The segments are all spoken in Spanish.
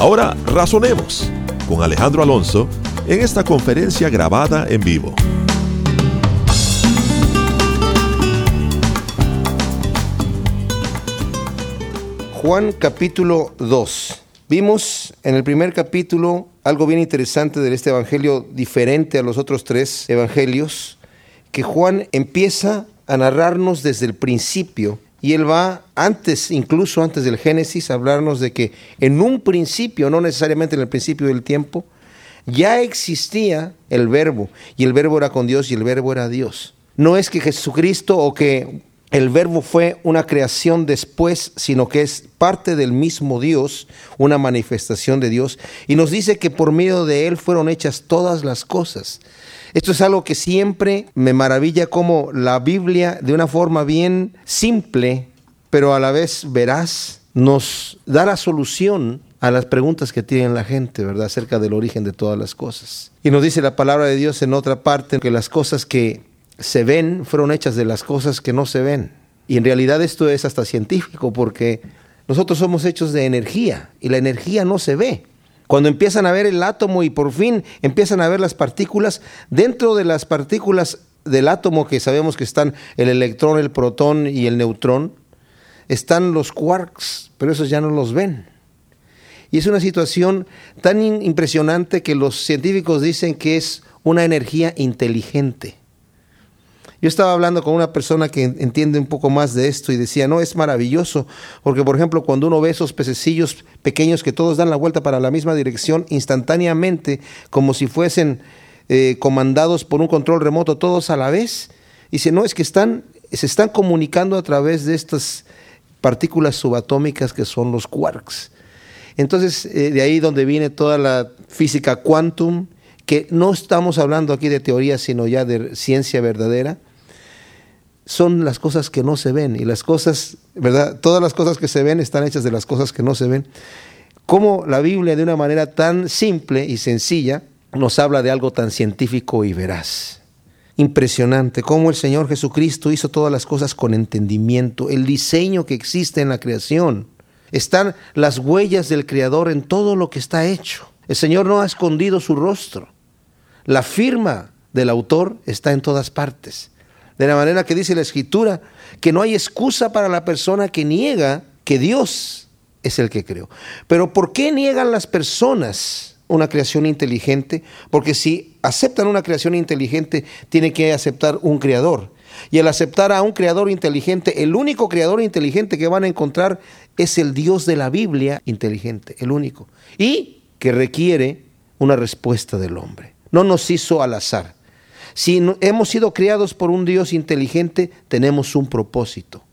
Ahora razonemos con Alejandro Alonso en esta conferencia grabada en vivo. Juan capítulo 2. Vimos en el primer capítulo algo bien interesante de este evangelio diferente a los otros tres evangelios, que Juan empieza a narrarnos desde el principio y él va antes, incluso antes del Génesis, a hablarnos de que en un principio, no necesariamente en el principio del tiempo, ya existía el verbo y el verbo era con Dios y el verbo era Dios. No es que Jesucristo o que el verbo fue una creación después, sino que es parte del mismo Dios, una manifestación de Dios, y nos dice que por medio de él fueron hechas todas las cosas. Esto es algo que siempre me maravilla como la Biblia, de una forma bien simple, pero a la vez veraz, nos da la solución a las preguntas que tiene la gente, ¿verdad?, acerca del origen de todas las cosas. Y nos dice la palabra de Dios en otra parte que las cosas que se ven fueron hechas de las cosas que no se ven. Y en realidad esto es hasta científico porque nosotros somos hechos de energía y la energía no se ve. Cuando empiezan a ver el átomo y por fin empiezan a ver las partículas, dentro de las partículas del átomo que sabemos que están el electrón, el protón y el neutrón, están los quarks, pero esos ya no los ven. Y es una situación tan impresionante que los científicos dicen que es una energía inteligente. Yo estaba hablando con una persona que entiende un poco más de esto y decía, no, es maravilloso, porque por ejemplo cuando uno ve esos pececillos pequeños que todos dan la vuelta para la misma dirección instantáneamente, como si fuesen eh, comandados por un control remoto todos a la vez, dice, no, es que están, se están comunicando a través de estas partículas subatómicas que son los quarks. Entonces, eh, de ahí donde viene toda la física quantum, que no estamos hablando aquí de teoría, sino ya de ciencia verdadera, son las cosas que no se ven y las cosas, ¿verdad? Todas las cosas que se ven están hechas de las cosas que no se ven. Como la Biblia de una manera tan simple y sencilla nos habla de algo tan científico y veraz. Impresionante cómo el Señor Jesucristo hizo todas las cosas con entendimiento, el diseño que existe en la creación. Están las huellas del Creador en todo lo que está hecho. El Señor no ha escondido su rostro. La firma del autor está en todas partes. De la manera que dice la escritura, que no hay excusa para la persona que niega que Dios es el que creó. Pero ¿por qué niegan las personas una creación inteligente? Porque si aceptan una creación inteligente, tienen que aceptar un creador. Y al aceptar a un creador inteligente, el único creador inteligente que van a encontrar es el Dios de la Biblia inteligente, el único. Y que requiere una respuesta del hombre. No nos hizo al azar. Si hemos sido criados por un Dios inteligente, tenemos un propósito.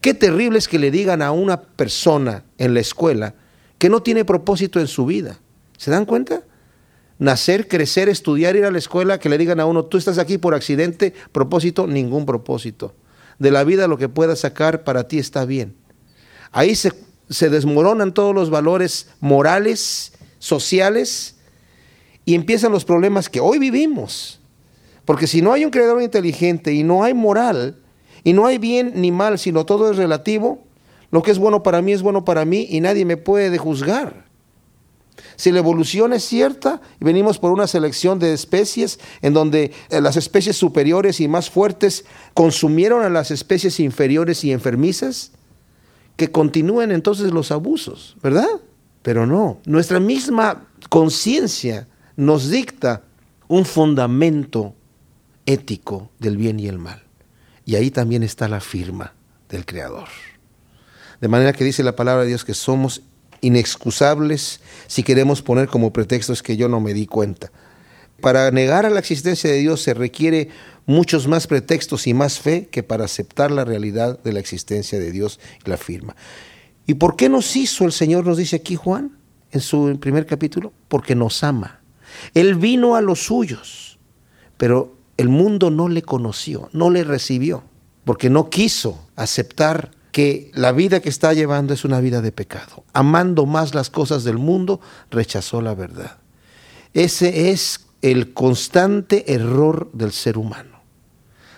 Qué terrible es que le digan a una persona en la escuela que no tiene propósito en su vida. ¿Se dan cuenta? Nacer, crecer, estudiar, ir a la escuela, que le digan a uno, tú estás aquí por accidente, propósito, ningún propósito. De la vida lo que puedas sacar para ti está bien. Ahí se, se desmoronan todos los valores morales, sociales, y empiezan los problemas que hoy vivimos. Porque si no hay un creador inteligente y no hay moral, y no hay bien ni mal, sino todo es relativo, lo que es bueno para mí es bueno para mí y nadie me puede juzgar. Si la evolución es cierta y venimos por una selección de especies en donde eh, las especies superiores y más fuertes consumieron a las especies inferiores y enfermizas, que continúen entonces los abusos, ¿verdad? Pero no, nuestra misma conciencia nos dicta un fundamento ético del bien y el mal. Y ahí también está la firma del Creador. De manera que dice la palabra de Dios que somos inexcusables si queremos poner como pretextos que yo no me di cuenta. Para negar a la existencia de Dios se requiere muchos más pretextos y más fe que para aceptar la realidad de la existencia de Dios y la firma. ¿Y por qué nos hizo el Señor, nos dice aquí Juan? en su primer capítulo? Porque nos ama. Él vino a los suyos, pero el mundo no le conoció, no le recibió, porque no quiso aceptar que la vida que está llevando es una vida de pecado. Amando más las cosas del mundo, rechazó la verdad. Ese es el constante error del ser humano.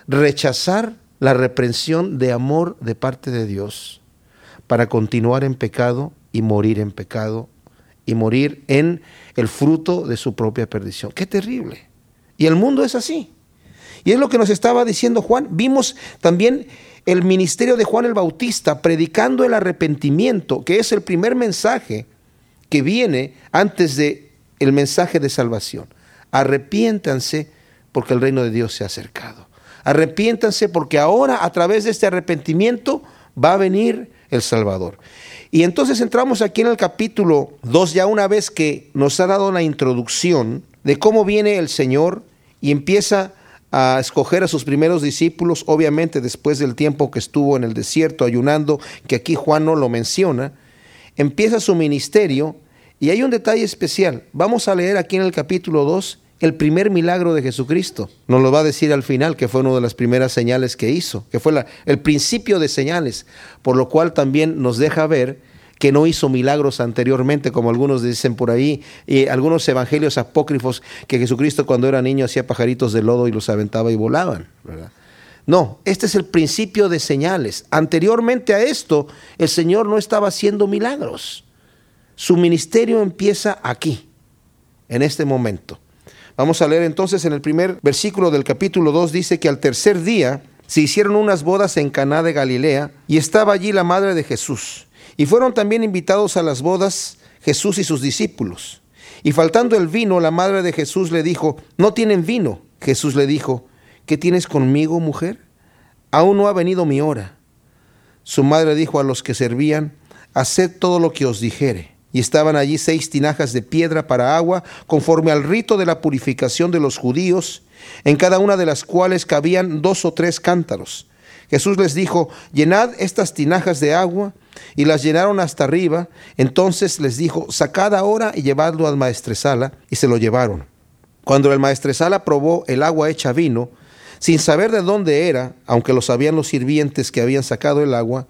Rechazar la reprensión de amor de parte de Dios para continuar en pecado y morir en pecado y morir en el fruto de su propia perdición. Qué terrible. Y el mundo es así. Y es lo que nos estaba diciendo Juan. Vimos también el ministerio de Juan el Bautista predicando el arrepentimiento, que es el primer mensaje que viene antes de el mensaje de salvación. Arrepiéntanse porque el reino de Dios se ha acercado. Arrepiéntanse porque ahora a través de este arrepentimiento va a venir el Salvador. Y entonces entramos aquí en el capítulo 2, ya una vez que nos ha dado la introducción de cómo viene el Señor y empieza a escoger a sus primeros discípulos, obviamente después del tiempo que estuvo en el desierto ayunando, que aquí Juan no lo menciona, empieza su ministerio y hay un detalle especial. Vamos a leer aquí en el capítulo 2 el primer milagro de Jesucristo. Nos lo va a decir al final, que fue una de las primeras señales que hizo, que fue el principio de señales, por lo cual también nos deja ver que no hizo milagros anteriormente, como algunos dicen por ahí, y algunos evangelios apócrifos, que Jesucristo cuando era niño hacía pajaritos de lodo y los aventaba y volaban. No, este es el principio de señales. Anteriormente a esto, el Señor no estaba haciendo milagros. Su ministerio empieza aquí, en este momento. Vamos a leer entonces en el primer versículo del capítulo 2, dice que al tercer día se hicieron unas bodas en Caná de Galilea y estaba allí la madre de Jesús. Y fueron también invitados a las bodas Jesús y sus discípulos. Y faltando el vino, la madre de Jesús le dijo, no tienen vino. Jesús le dijo, ¿qué tienes conmigo, mujer? Aún no ha venido mi hora. Su madre dijo a los que servían, haced todo lo que os dijere y estaban allí seis tinajas de piedra para agua, conforme al rito de la purificación de los judíos, en cada una de las cuales cabían dos o tres cántaros. Jesús les dijo, llenad estas tinajas de agua, y las llenaron hasta arriba. Entonces les dijo, sacad ahora y llevadlo al maestresala, y se lo llevaron. Cuando el maestresala probó el agua hecha vino, sin saber de dónde era, aunque lo sabían los sirvientes que habían sacado el agua,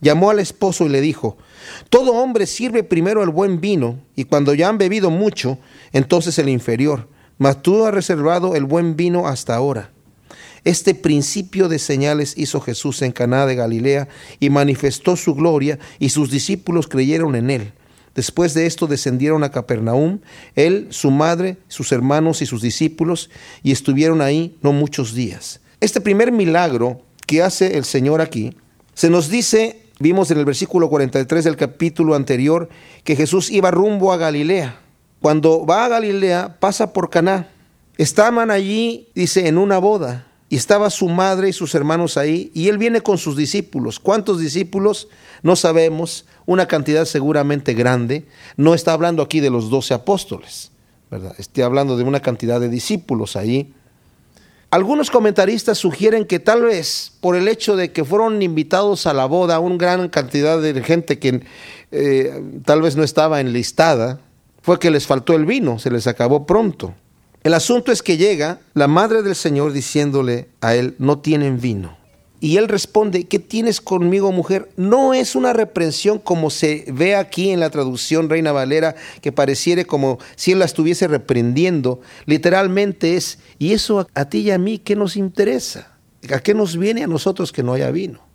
llamó al esposo y le dijo, todo hombre sirve primero el buen vino, y cuando ya han bebido mucho, entonces el inferior. Mas tú has reservado el buen vino hasta ahora. Este principio de señales hizo Jesús en Caná de Galilea y manifestó su gloria, y sus discípulos creyeron en él. Después de esto descendieron a Capernaum, él, su madre, sus hermanos y sus discípulos, y estuvieron ahí no muchos días. Este primer milagro que hace el Señor aquí, se nos dice Vimos en el versículo 43 del capítulo anterior que Jesús iba rumbo a Galilea. Cuando va a Galilea, pasa por Caná. Estaban allí, dice, en una boda. Y estaba su madre y sus hermanos ahí. Y él viene con sus discípulos. ¿Cuántos discípulos? No sabemos. Una cantidad seguramente grande. No está hablando aquí de los doce apóstoles. ¿verdad? Estoy hablando de una cantidad de discípulos ahí. Algunos comentaristas sugieren que tal vez por el hecho de que fueron invitados a la boda una gran cantidad de gente que eh, tal vez no estaba enlistada, fue que les faltó el vino, se les acabó pronto. El asunto es que llega la madre del Señor diciéndole a él, no tienen vino. Y él responde, ¿qué tienes conmigo, mujer? No es una reprensión como se ve aquí en la traducción Reina Valera, que pareciere como si él la estuviese reprendiendo. Literalmente es, ¿y eso a, ti y a mí qué nos interesa? ¿A qué nos viene a nosotros que no haya vino?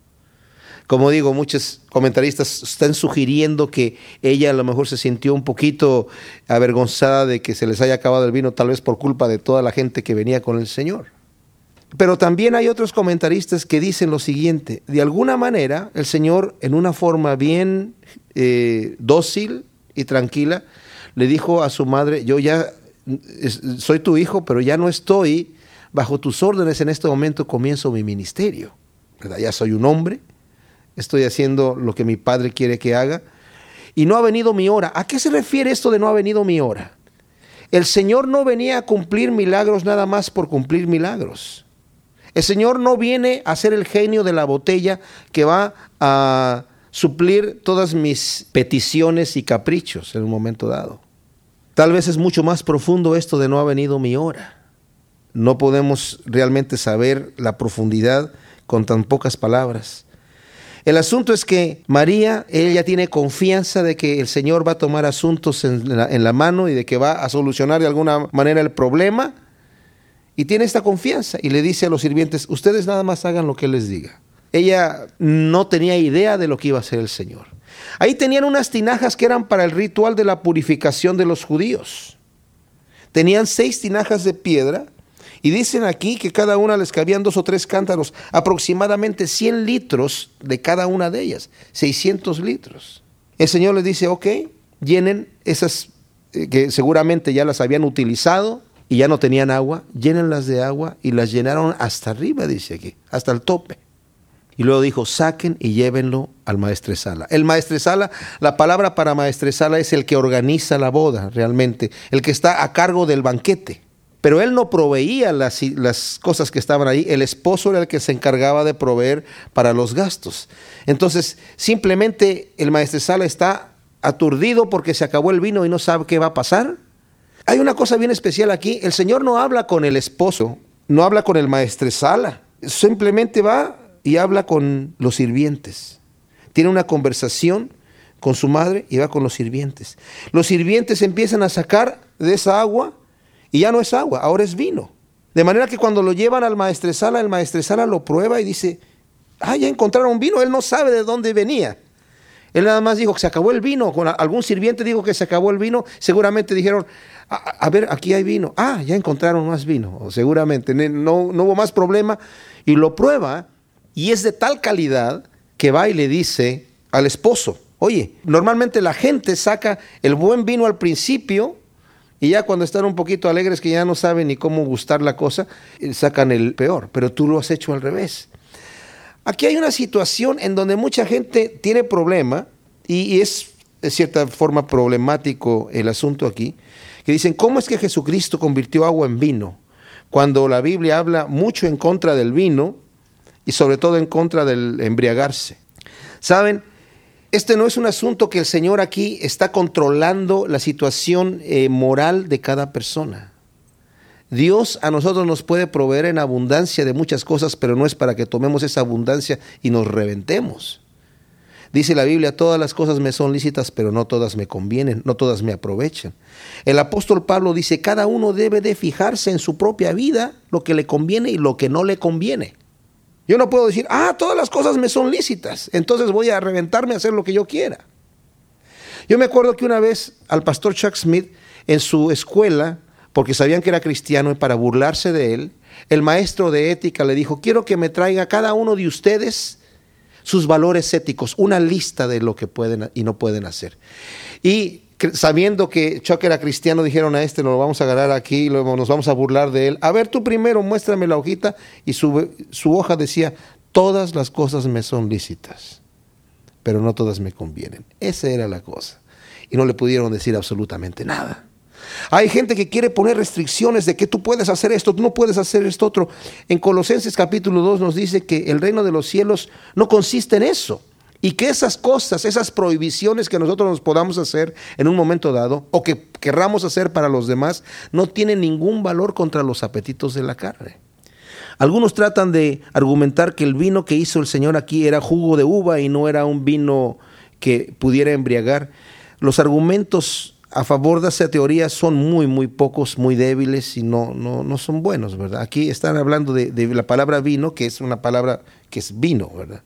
Como digo, muchos comentaristas están sugiriendo que ella a lo mejor se sintió un poquito avergonzada de que se les haya acabado el vino, tal vez por culpa de toda la gente que venía con el Señor. Pero también hay otros comentaristas que dicen lo siguiente, de alguna manera el Señor en una forma bien eh, dócil y tranquila le dijo a su madre, yo ya soy tu hijo, pero ya no estoy bajo tus órdenes en este momento, comienzo mi ministerio. Ya soy un hombre, estoy haciendo lo que mi padre quiere que haga y no ha venido mi hora. ¿A qué se refiere esto de no ha venido mi hora? El Señor no venía a cumplir milagros nada más por cumplir milagros. El Señor no viene a ser el genio de la botella que va a suplir todas mis peticiones y caprichos en un momento dado. Tal vez es mucho más profundo esto de no ha venido mi hora. No podemos realmente saber la profundidad con tan pocas palabras. El asunto es que María, ella tiene confianza de que el Señor va a tomar asuntos en la, mano y de que va a solucionar de alguna manera el problema. Y tiene esta confianza y le dice a los sirvientes, ustedes nada más hagan lo que les diga. Ella no tenía idea de lo que iba a hacer el Señor. Ahí tenían unas tinajas que eran para el ritual de la purificación de los judíos. Tenían seis tinajas de piedra y dicen aquí que cada una les cabían dos o tres cántaros, aproximadamente 100 litros de cada una de ellas, 600 litros. El Señor les dice, ok, llenen esas eh, que seguramente ya las habían utilizado y ya no tenían agua, llénenlas de agua y las llenaron hasta arriba, dice aquí, hasta el tope. Y luego dijo, saquen y llévenlo al maestresala. El maestresala, la palabra para maestresala es el que organiza la boda realmente, el que está a cargo del banquete. Pero él no proveía las, cosas que estaban ahí, el esposo era el que se encargaba de proveer para los gastos. Entonces, simplemente el maestresala está aturdido porque se acabó el vino y no sabe qué va a pasar. Hay una cosa bien especial aquí, el Señor no habla con el esposo, no habla con el maestresala, simplemente va y habla con los sirvientes. Tiene una conversación con su madre y va con los sirvientes. Los sirvientes empiezan a sacar de esa agua y ya no es agua, ahora es vino. De manera que cuando lo llevan al maestresala, el maestresala lo prueba y dice, ah, ya encontraron vino, él no sabe de dónde venía. Él nada más dijo que se acabó el vino, con algún sirviente dijo que se acabó el vino, seguramente dijeron, a, ver, aquí hay vino, ah, ya encontraron más vino, seguramente, no, no hubo más problema, y lo prueba y es de tal calidad que va y le dice al esposo, oye, normalmente la gente saca el buen vino al principio y ya cuando están un poquito alegres que ya no saben ni cómo gustar la cosa, eh, sacan el peor, pero tú lo has hecho al revés. Aquí hay una situación en donde mucha gente tiene problema y, es de cierta forma problemático el asunto aquí, que dicen, ¿cómo es que Jesucristo convirtió agua en vino? Cuando la Biblia habla mucho en contra del vino, y sobre todo en contra del embriagarse. Saben, este no es un asunto que el Señor aquí está controlando la situación eh, moral de cada persona. Dios a nosotros nos puede proveer en abundancia de muchas cosas, pero no es para que tomemos esa abundancia y nos reventemos. Dice la Biblia, todas las cosas me son lícitas, pero no todas me convienen, no todas me aprovechan. El apóstol Pablo dice, cada uno debe de fijarse en su propia vida lo que le conviene y lo que no le conviene. Yo no puedo decir, ah, todas las cosas me son lícitas, entonces voy a reventarme a hacer lo que yo quiera. Yo me acuerdo que una vez al pastor Chuck Smith en su escuela, porque sabían que era cristiano y para burlarse de él, el maestro de ética le dijo, quiero que me traiga cada uno de ustedes sus valores éticos, una lista de lo que pueden y no pueden hacer. Y sabiendo que Chuck era cristiano, dijeron a este, lo vamos a agarrar aquí, luego nos vamos a burlar de él. A ver, tú primero muéstrame la hojita. Y su, su hoja decía, todas las cosas me son lícitas, pero no todas me convienen. Esa era la cosa. Y no le pudieron decir absolutamente nada. Hay gente que quiere poner restricciones de que tú puedes hacer esto, tú no puedes hacer esto otro. En Colosenses capítulo 2 nos dice que el reino de los cielos no consiste en eso. Y que esas cosas, esas prohibiciones que nosotros nos podamos hacer en un momento dado o que querramos hacer para los demás, no tienen ningún valor contra los apetitos de la carne. Algunos tratan de argumentar que el vino que hizo el Señor aquí era jugo de uva y no era un vino que pudiera embriagar. Los argumentos a favor de esa teoría son muy, muy pocos, muy débiles y no, no, no son buenos, ¿verdad? Aquí están hablando de, de la palabra vino, que es una palabra que es vino, ¿verdad?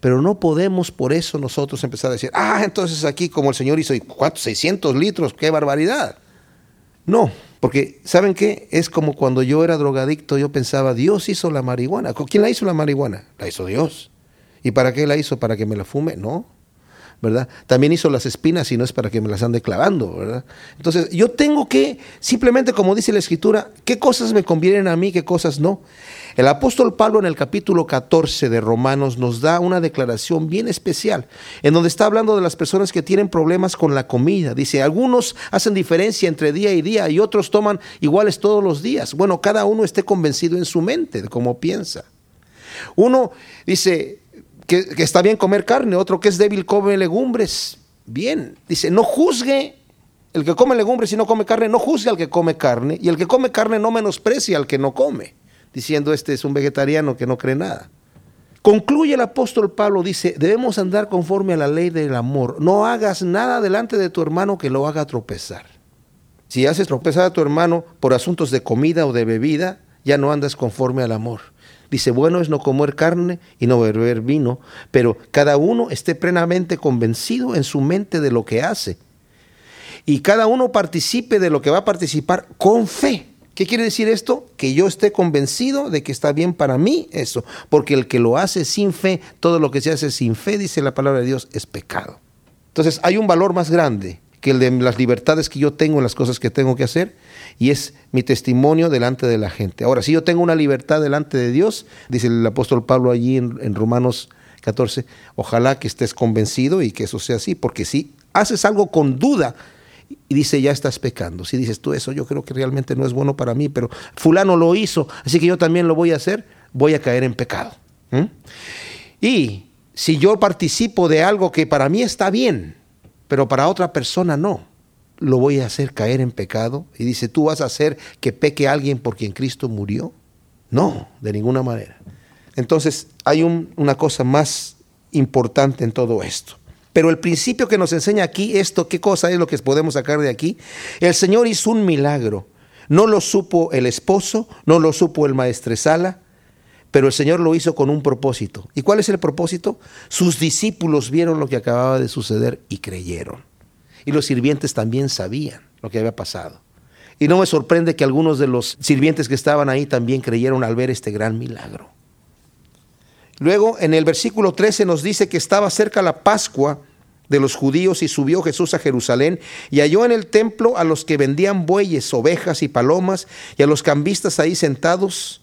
Pero no podemos por eso nosotros empezar a decir, ah, entonces aquí como el Señor hizo, ¿cuántos? 600 litros, qué barbaridad. No, porque ¿saben qué? Es como cuando yo era drogadicto, yo pensaba, Dios hizo la marihuana. ¿Quién la hizo la marihuana? La hizo Dios. ¿Y para qué la hizo? ¿Para que me la fume? No. ¿Verdad? También hizo las espinas y no es para que me las ande clavando, ¿verdad? Entonces, yo tengo que, simplemente como dice la Escritura, qué cosas me convienen a mí, qué cosas no. El apóstol Pablo en el capítulo 14 de Romanos nos da una declaración bien especial, en donde está hablando de las personas que tienen problemas con la comida. Dice, algunos hacen diferencia entre día y día y otros toman iguales todos los días. Bueno, cada uno esté convencido en su mente de cómo piensa. Uno dice, que, está bien comer carne, otro que es débil come legumbres. Bien, dice, no juzgue el que come legumbres y no come carne, no juzgue al que come carne, y el que come carne no menosprecia al que no come, diciendo este es un vegetariano que no cree nada. Concluye el apóstol Pablo, dice, debemos andar conforme a la ley del amor. No hagas nada delante de tu hermano que lo haga tropezar. Si haces tropezar a tu hermano por asuntos de comida o de bebida, ya no andas conforme al amor. Dice, bueno es no comer carne y no beber vino, pero cada uno esté plenamente convencido en su mente de lo que hace. Y cada uno participe de lo que va a participar con fe. ¿Qué quiere decir esto? Que yo esté convencido de que está bien para mí eso. Porque el que lo hace sin fe, todo lo que se hace sin fe, dice la palabra de Dios, es pecado. Entonces hay un valor más grande que el de las libertades que yo tengo en las cosas que tengo que hacer y es mi testimonio delante de la gente. Ahora, si yo tengo una libertad delante de Dios, dice el apóstol Pablo allí en, en Romanos 14, ojalá que estés convencido y que eso sea así, porque si haces algo con duda, y dice, ya estás pecando. Si dices tú eso, yo creo que realmente no es bueno para mí, pero fulano lo hizo, así que yo también lo voy a hacer, voy a caer en pecado. Y si yo participo de algo que para mí está bien, pero para otra persona no, lo voy a hacer caer en pecado. Y dice, ¿tú vas a hacer que peque alguien por quien Cristo murió? No, de ninguna manera. Entonces hay una cosa más importante en todo esto. Pero el principio que nos enseña aquí esto, ¿qué cosa es lo que podemos sacar de aquí? El Señor hizo un milagro. No lo supo el esposo, no lo supo el maestresala, pero el Señor lo hizo con un propósito. ¿Y cuál es el propósito? Sus discípulos vieron lo que acababa de suceder y creyeron. Y los sirvientes también sabían lo que había pasado. Y no me sorprende que algunos de los sirvientes que estaban ahí también creyeron al ver este gran milagro. Luego en el versículo 13 nos dice que estaba cerca la Pascua de los judíos y subió Jesús a Jerusalén y halló en el templo a los que vendían bueyes, ovejas y palomas y a los cambistas ahí sentados.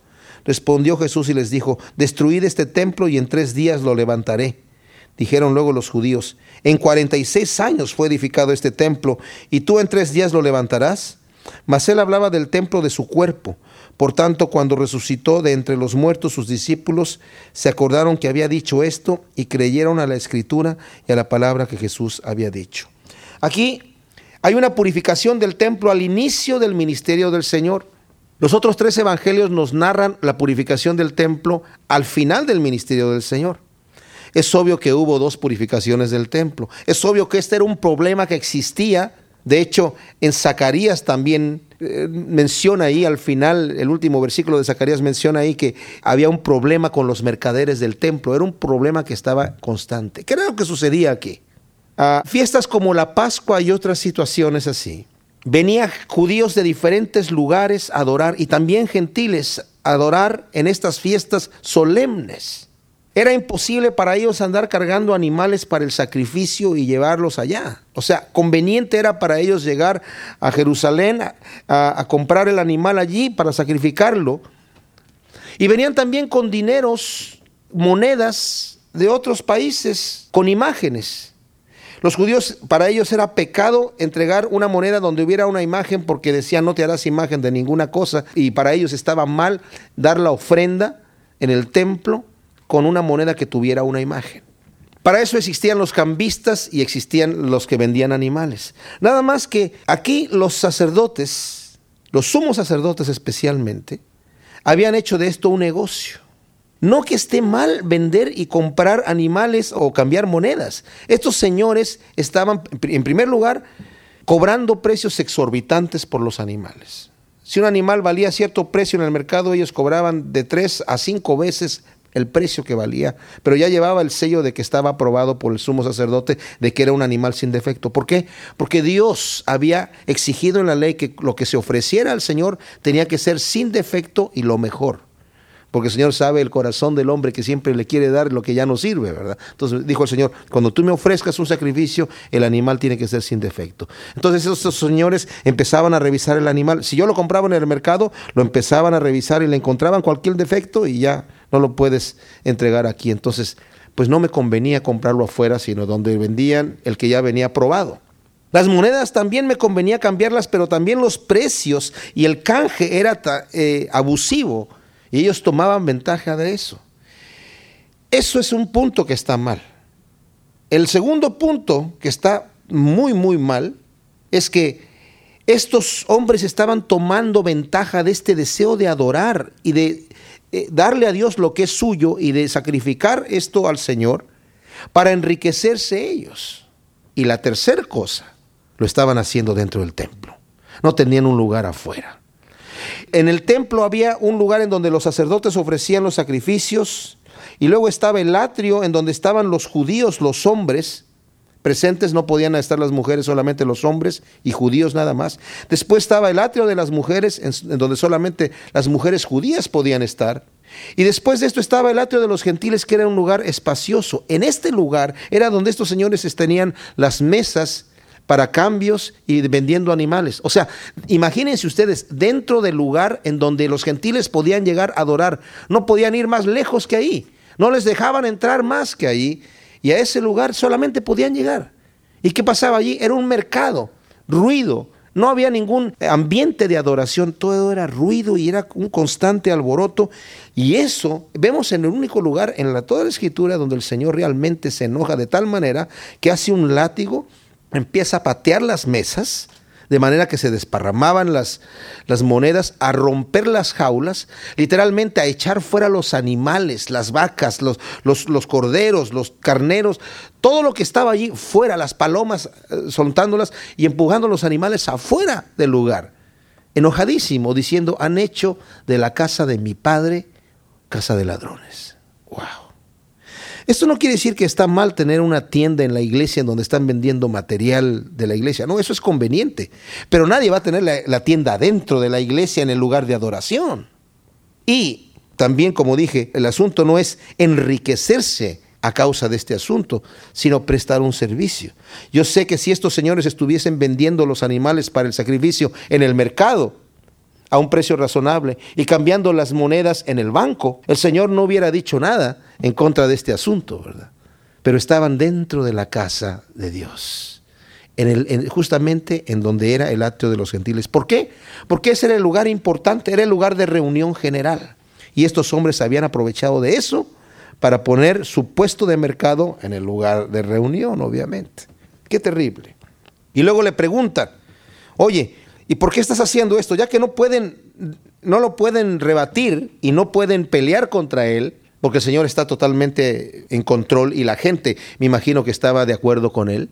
Respondió Jesús y les dijo, destruid este templo y en tres días lo levantaré. Dijeron luego los judíos, en cuarenta y seis años fue edificado este templo, y tú en tres días lo levantarás. Mas él hablaba del templo de su cuerpo. Por tanto, cuando resucitó de entre los muertos sus discípulos, se acordaron que había dicho esto y creyeron a la escritura y a la palabra que Jesús había dicho. Aquí hay una purificación del templo al inicio del ministerio del Señor. Los otros tres evangelios nos narran la purificación del templo al final del ministerio del Señor. Es obvio que hubo dos purificaciones del templo. Es obvio que este era un problema que existía de hecho, en Zacarías también eh, menciona ahí al final, el último versículo de Zacarías menciona ahí que había un problema con los mercaderes del templo, era un problema que estaba constante. ¿Qué era lo que sucedía aquí? A fiestas como la Pascua y otras situaciones así. Venían judíos de diferentes lugares a adorar y también gentiles a adorar en estas fiestas solemnes. Era imposible para ellos andar cargando animales para el sacrificio y llevarlos allá. O sea, conveniente era para ellos llegar a Jerusalén a, comprar el animal allí para sacrificarlo. Y venían también con dineros, monedas de otros países, con imágenes. Los judíos, para ellos era pecado entregar una moneda donde hubiera una imagen porque decían no te harás imagen de ninguna cosa y para ellos estaba mal dar la ofrenda en el templo con una moneda que tuviera una imagen. Para eso existían los cambistas y existían los que vendían animales. Nada más que aquí los sacerdotes, los sumos sacerdotes especialmente, habían hecho de esto un negocio. No que esté mal vender y comprar animales o cambiar monedas. Estos señores estaban, en primer lugar, cobrando precios exorbitantes por los animales. Si un animal valía cierto precio en el mercado, ellos cobraban de tres a cinco veces el precio que valía, pero ya llevaba el sello de que estaba aprobado por el sumo sacerdote de que era un animal sin defecto. ¿Por qué? Porque Dios había exigido en la ley que lo que se ofreciera al Señor tenía que ser sin defecto y lo mejor. Porque el Señor sabe el corazón del hombre que siempre le quiere dar lo que ya no sirve, ¿verdad? Entonces dijo el Señor, cuando tú me ofrezcas un sacrificio, el animal tiene que ser sin defecto. Entonces esos señores empezaban a revisar el animal. Si yo lo compraba en el mercado, lo empezaban a revisar y le encontraban cualquier defecto y ya no lo puedes entregar aquí. Entonces, pues no me convenía comprarlo afuera, sino donde vendían el que ya venía probado. Las monedas también me convenía cambiarlas, pero también los precios y el canje era eh, abusivo y ellos tomaban ventaja de eso. Eso es un punto que está mal. El segundo punto que está muy, muy mal es que estos hombres estaban tomando ventaja de este deseo de adorar y de eh, darle a Dios lo que es suyo y de sacrificar esto al Señor para enriquecerse ellos. Y la tercera cosa, lo estaban haciendo dentro del templo. No tenían un lugar afuera. En el templo había un lugar en donde los sacerdotes ofrecían los sacrificios y luego estaba el atrio en donde estaban los judíos, los hombres presentes, no podían estar las mujeres, solamente los hombres y judíos nada más. Después estaba el atrio de las mujeres en, donde solamente las mujeres judías podían estar. Y después de esto estaba el atrio de los gentiles, que era un lugar espacioso. En este lugar era donde estos señores tenían las mesas para cambios y vendiendo animales. O sea, imagínense ustedes, dentro del lugar en donde los gentiles podían llegar a adorar, no podían ir más lejos que ahí, no les dejaban entrar más que ahí, y a ese lugar solamente podían llegar. ¿Y qué pasaba allí? Era un mercado, ruido, no había ningún ambiente de adoración, todo era ruido y era un constante alboroto. Y eso vemos en el único lugar en la, toda la escritura donde el Señor realmente se enoja de tal manera que hace un látigo empieza a patear las mesas, de manera que se desparramaban las, las, monedas, a romper las jaulas, literalmente a echar fuera los animales, las vacas, los, los, los corderos, los carneros, todo lo que estaba allí fuera, las palomas eh, soltándolas y empujando los animales afuera del lugar. Enojadísimo, diciendo, han hecho de la casa de mi padre casa de ladrones. ¡Wow! Esto no quiere decir que está mal tener una tienda en la iglesia en donde están vendiendo material de la iglesia. No, eso es conveniente. Pero nadie va a tener la, tienda dentro de la iglesia en el lugar de adoración. Y también, como dije, el asunto no es enriquecerse a causa de este asunto, sino prestar un servicio. Yo sé que si estos señores estuviesen vendiendo los animales para el sacrificio en el mercado, a un precio razonable y cambiando las monedas en el banco, el Señor no hubiera dicho nada en contra de este asunto, ¿verdad? Pero estaban dentro de la casa de Dios, en el, justamente en donde era el atrio de los gentiles. ¿Por qué? Porque ese era el lugar importante, era el lugar de reunión general. Y estos hombres habían aprovechado de eso para poner su puesto de mercado en el lugar de reunión, obviamente. Qué terrible. Y luego le preguntan, oye, ¿Y por qué estás haciendo esto? Ya que no pueden, no lo pueden rebatir y no pueden pelear contra él, porque el Señor está totalmente en control y la gente, me imagino que estaba de acuerdo con él.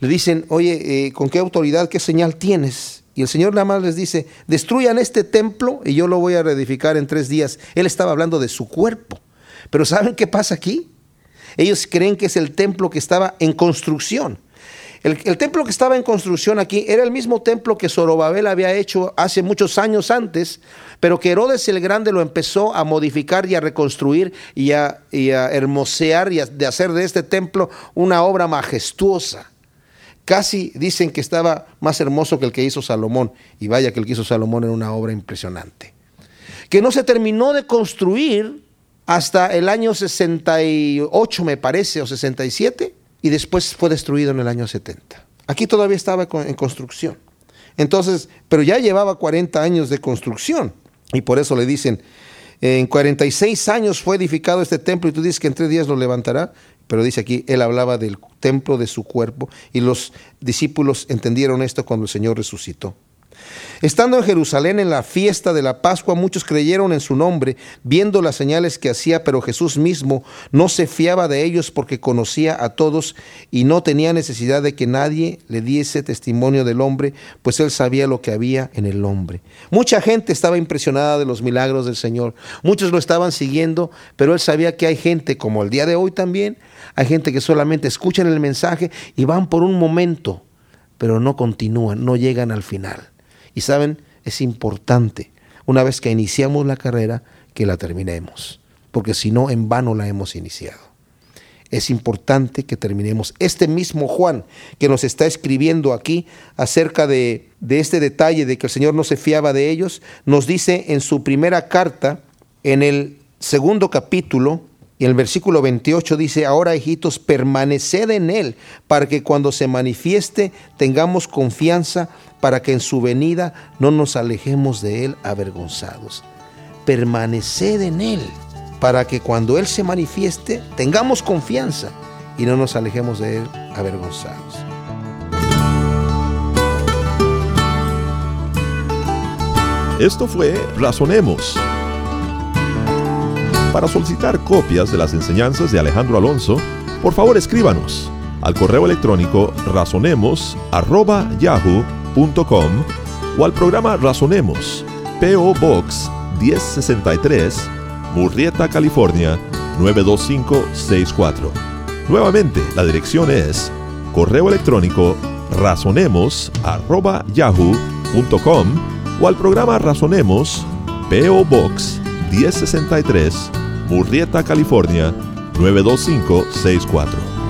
Le dicen, oye, eh, ¿con qué autoridad, qué señal tienes? Y el Señor nada más les dice, destruyan este templo y yo lo voy a reedificar en tres días. Él estaba hablando de su cuerpo. Pero ¿saben qué pasa aquí? Ellos creen que es el templo que estaba en construcción. El, templo que estaba en construcción aquí era el mismo templo que Zorobabel había hecho hace muchos años antes, pero que Herodes el Grande lo empezó a modificar y a reconstruir y a, hermosear y a, de hacer de este templo una obra majestuosa. Casi dicen que estaba más hermoso que el que hizo Salomón, y vaya que el que hizo Salomón era una obra impresionante. Que no se terminó de construir hasta el año 68, me parece, o 67 y después fue destruido en el año 70. Aquí todavía estaba en construcción. Entonces, pero ya llevaba 40 años de construcción y por eso le dicen, en 46 años fue edificado este templo y tú dices que en tres días lo levantará, pero dice aquí, él hablaba del templo de su cuerpo y los discípulos entendieron esto cuando el Señor resucitó. Estando en Jerusalén en la fiesta de la Pascua, muchos creyeron en su nombre, viendo las señales que hacía, pero Jesús mismo no se fiaba de ellos porque conocía a todos y no tenía necesidad de que nadie le diese testimonio del hombre, pues él sabía lo que había en el hombre. Mucha gente estaba impresionada de los milagros del Señor, muchos lo estaban siguiendo, pero él sabía que hay gente, como el día de hoy también, hay gente que solamente escuchan el mensaje y van por un momento, pero no continúan, no llegan al final. Y saben, es importante, una vez que iniciamos la carrera, que la terminemos, porque si no, en vano la hemos iniciado. Es importante que terminemos. Este mismo Juan que nos está escribiendo aquí acerca de, de este detalle de que el Señor no se fiaba de ellos, nos dice en su primera carta, en el segundo capítulo, y el versículo 28 dice, ahora hijitos, permaneced en Él, para que cuando se manifieste tengamos confianza, para que en su venida no nos alejemos de Él avergonzados. Permaneced en Él, para que cuando Él se manifieste tengamos confianza y no nos alejemos de Él avergonzados. Esto fue Razonemos para solicitar copias de las enseñanzas de Alejandro Alonso, por favor escríbanos al correo electrónico razonemos@yahoo.com o al programa Razonemos, PO Box 1063, Murrieta, California 92564. Nuevamente, la dirección es correo electrónico razonemos@yahoo.com o al programa Razonemos, PO Box 1063, Murrieta, California 92564.